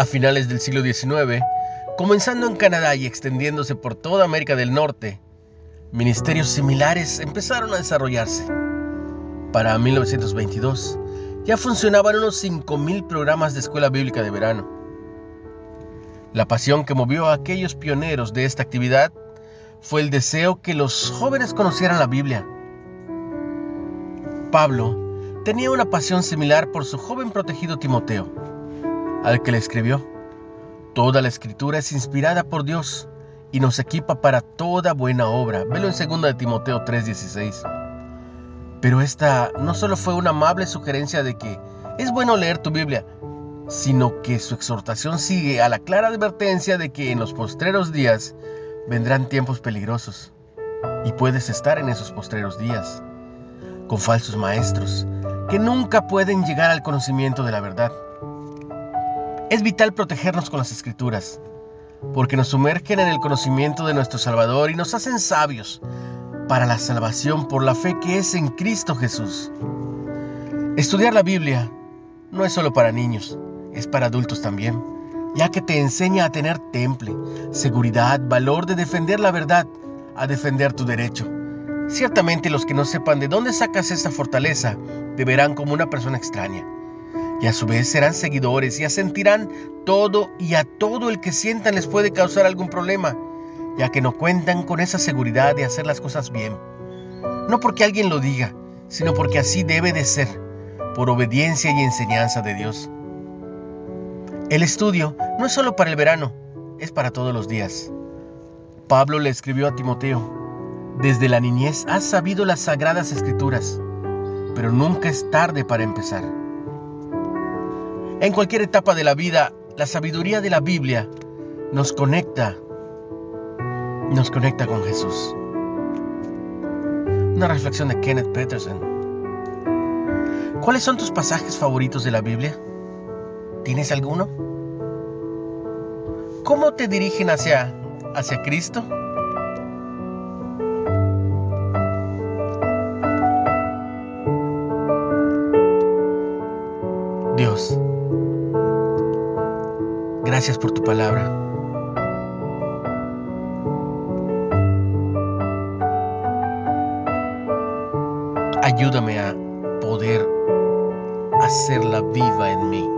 A finales del siglo XIX, comenzando en Canadá y extendiéndose por toda América del Norte, ministerios similares empezaron a desarrollarse. Para 1922, ya funcionaban unos 5.000 programas de escuela bíblica de verano. La pasión que movió a aquellos pioneros de esta actividad fue el deseo que los jóvenes conocieran la Biblia. Pablo tenía una pasión similar por su joven protegido Timoteo, al que le escribió, Toda la escritura es inspirada por Dios y nos equipa para toda buena obra. Velo en 2 de Timoteo 3:16. Pero esta no solo fue una amable sugerencia de que es bueno leer tu Biblia, sino que su exhortación sigue a la clara advertencia de que en los postreros días vendrán tiempos peligrosos y puedes estar en esos postreros días con falsos maestros que nunca pueden llegar al conocimiento de la verdad. Es vital protegernos con las escrituras, porque nos sumergen en el conocimiento de nuestro Salvador y nos hacen sabios para la salvación por la fe que es en Cristo Jesús. Estudiar la Biblia no es solo para niños, es para adultos también, ya que te enseña a tener temple, seguridad, valor de defender la verdad, a defender tu derecho. Ciertamente los que no sepan de dónde sacas esta fortaleza te verán como una persona extraña y a su vez serán seguidores y asentirán todo y a todo el que sientan les puede causar algún problema, ya que no cuentan con esa seguridad de hacer las cosas bien. No porque alguien lo diga, sino porque así debe de ser, por obediencia y enseñanza de Dios. El estudio no es solo para el verano, es para todos los días. Pablo le escribió a Timoteo, desde la niñez has sabido las sagradas escrituras, pero nunca es tarde para empezar. En cualquier etapa de la vida, la sabiduría de la Biblia nos conecta, nos conecta con Jesús. Una reflexión de Kenneth Peterson. ¿Cuáles son tus pasajes favoritos de la Biblia? ¿Tienes alguno? ¿Cómo te dirigen hacia, hacia Cristo? Gracias por tu palabra. Ayúdame a poder hacerla viva en mí.